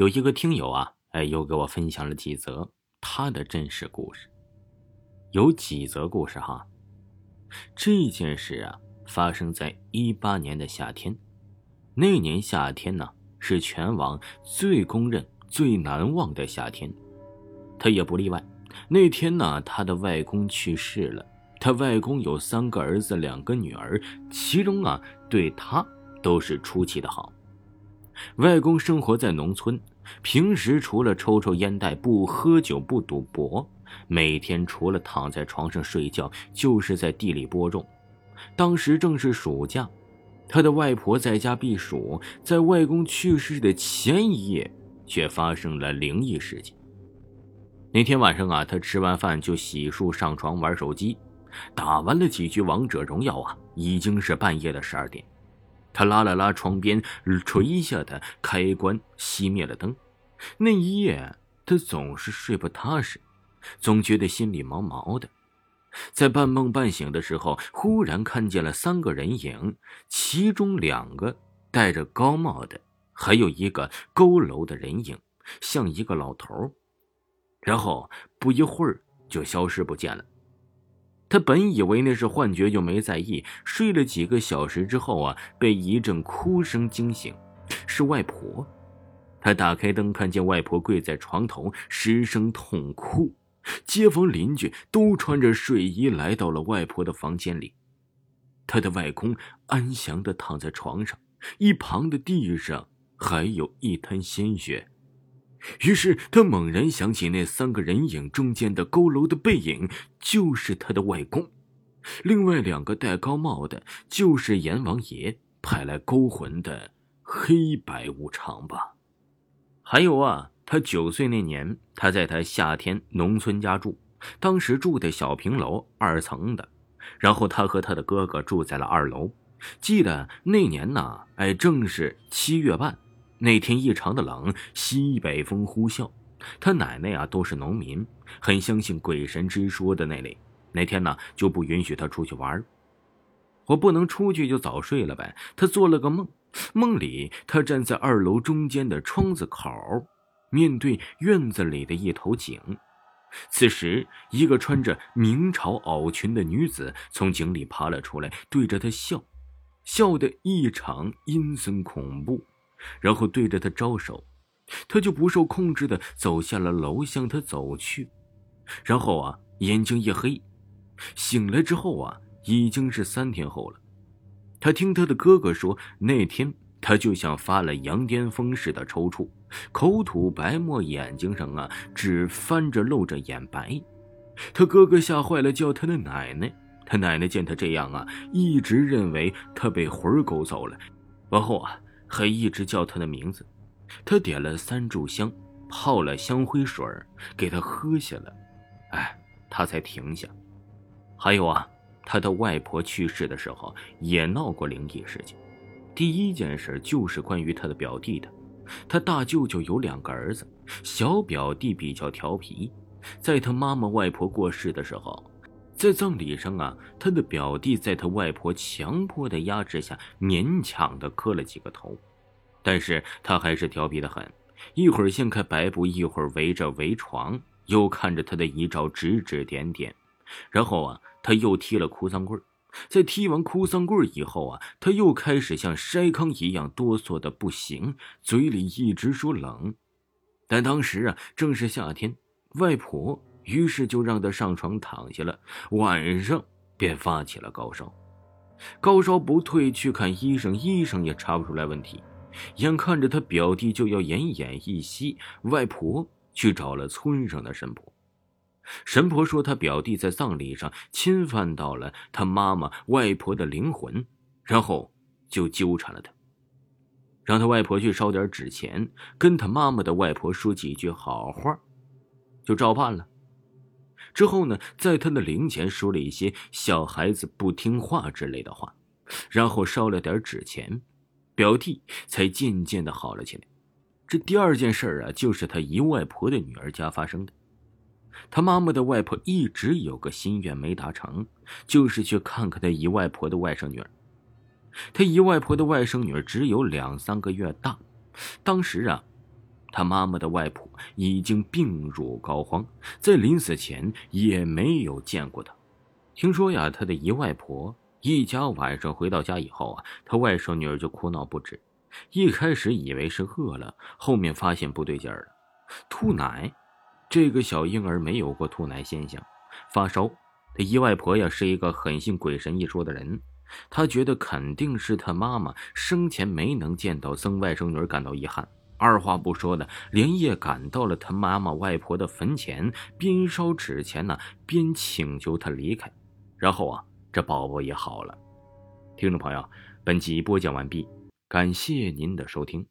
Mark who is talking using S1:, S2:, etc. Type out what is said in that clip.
S1: 有一个听友啊，哎，又给我分享了几则他的真实故事。有几则故事哈。这件事啊，发生在一八年的夏天。那年夏天呢，是全网最公认最难忘的夏天，他也不例外。那天呢，他的外公去世了。他外公有三个儿子，两个女儿，其中啊，对他都是出奇的好。外公生活在农村，平时除了抽抽烟袋，不喝酒，不赌博，每天除了躺在床上睡觉，就是在地里播种。当时正是暑假，他的外婆在家避暑，在外公去世的前一夜，却发生了灵异事件。那天晚上啊，他吃完饭就洗漱上床玩手机。打完了几局王者荣耀啊，已经是半夜的十二点。他拉了拉窗边垂下的开关，熄灭了灯。那一夜，他总是睡不踏实，总觉得心里毛毛的。在半梦半醒的时候，忽然看见了三个人影，其中两个戴着高帽的，还有一个佝偻的人影，像一个老头。然后不一会儿就消失不见了。他本以为那是幻觉，就没在意。睡了几个小时之后啊，被一阵哭声惊醒，是外婆。他打开灯，看见外婆跪在床头，失声痛哭。街坊邻居都穿着睡衣来到了外婆的房间里。他的外公安详地躺在床上，一旁的地上还有一滩鲜血。于是他猛然想起，那三个人影中间的佝偻的背影就是他的外公，另外两个戴高帽的，就是阎王爷派来勾魂的黑白无常吧。还有啊，他九岁那年，他在他夏天农村家住，当时住的小平楼二层的，然后他和他的哥哥住在了二楼。记得那年呢，哎，正是七月半。那天异常的冷，西北风呼啸。他奶奶啊都是农民，很相信鬼神之说的那类。那天呢就不允许他出去玩我不能出去就早睡了呗。他做了个梦，梦里他站在二楼中间的窗子口，面对院子里的一头井。此时，一个穿着明朝袄裙的女子从井里爬了出来，对着他笑，笑得异常阴森恐怖。然后对着他招手，他就不受控制的走下了楼，向他走去。然后啊，眼睛一黑，醒来之后啊，已经是三天后了。他听他的哥哥说，那天他就像发了羊癫疯似的抽搐，口吐白沫，眼睛上啊只翻着露着眼白。他哥哥吓坏了，叫他的奶奶。他奶奶见他这样啊，一直认为他被魂儿勾走了。往后啊。还一直叫他的名字，他点了三炷香，泡了香灰水给他喝下了，哎，他才停下。还有啊，他的外婆去世的时候也闹过灵异事件。第一件事就是关于他的表弟的。他大舅舅有两个儿子，小表弟比较调皮，在他妈妈外婆过世的时候。在葬礼上啊，他的表弟在他外婆强迫的压制下，勉强的磕了几个头，但是他还是调皮的很，一会儿掀开白布，一会儿围着围床，又看着他的遗照指指点点，然后啊，他又踢了哭丧棍在踢完哭丧棍以后啊，他又开始像筛糠一样哆嗦的不行，嘴里一直说冷，但当时啊，正是夏天，外婆。于是就让他上床躺下了，晚上便发起了高烧，高烧不退，去看医生，医生也查不出来问题。眼看着他表弟就要奄奄一息，外婆去找了村上的神婆。神婆说他表弟在葬礼上侵犯到了他妈妈、外婆的灵魂，然后就纠缠了他，让他外婆去烧点纸钱，跟他妈妈的外婆说几句好话，就照办了。之后呢，在他的灵前说了一些小孩子不听话之类的话，然后烧了点纸钱，表弟才渐渐的好了起来。这第二件事啊，就是他姨外婆的女儿家发生的。他妈妈的外婆一直有个心愿没达成，就是去看看他姨外婆的外甥女儿。他姨外婆的外甥女儿只有两三个月大，当时啊，他妈妈的外婆已经病入膏肓，在临死前也没有见过他。听说呀，他的姨外婆一家晚上回到家以后啊，他外甥女儿就哭闹不止。一开始以为是饿了，后面发现不对劲儿了，吐奶。这个小婴儿没有过吐奶现象，发烧。他姨外婆呀是一个很信鬼神一说的人，他觉得肯定是他妈妈生前没能见到曾外甥女儿感到遗憾。二话不说的，连夜赶到了他妈妈外婆的坟前，边烧纸钱呢，边请求他离开。然后啊，这宝宝也好了。听众朋友，本集播讲完毕，感谢您的收听。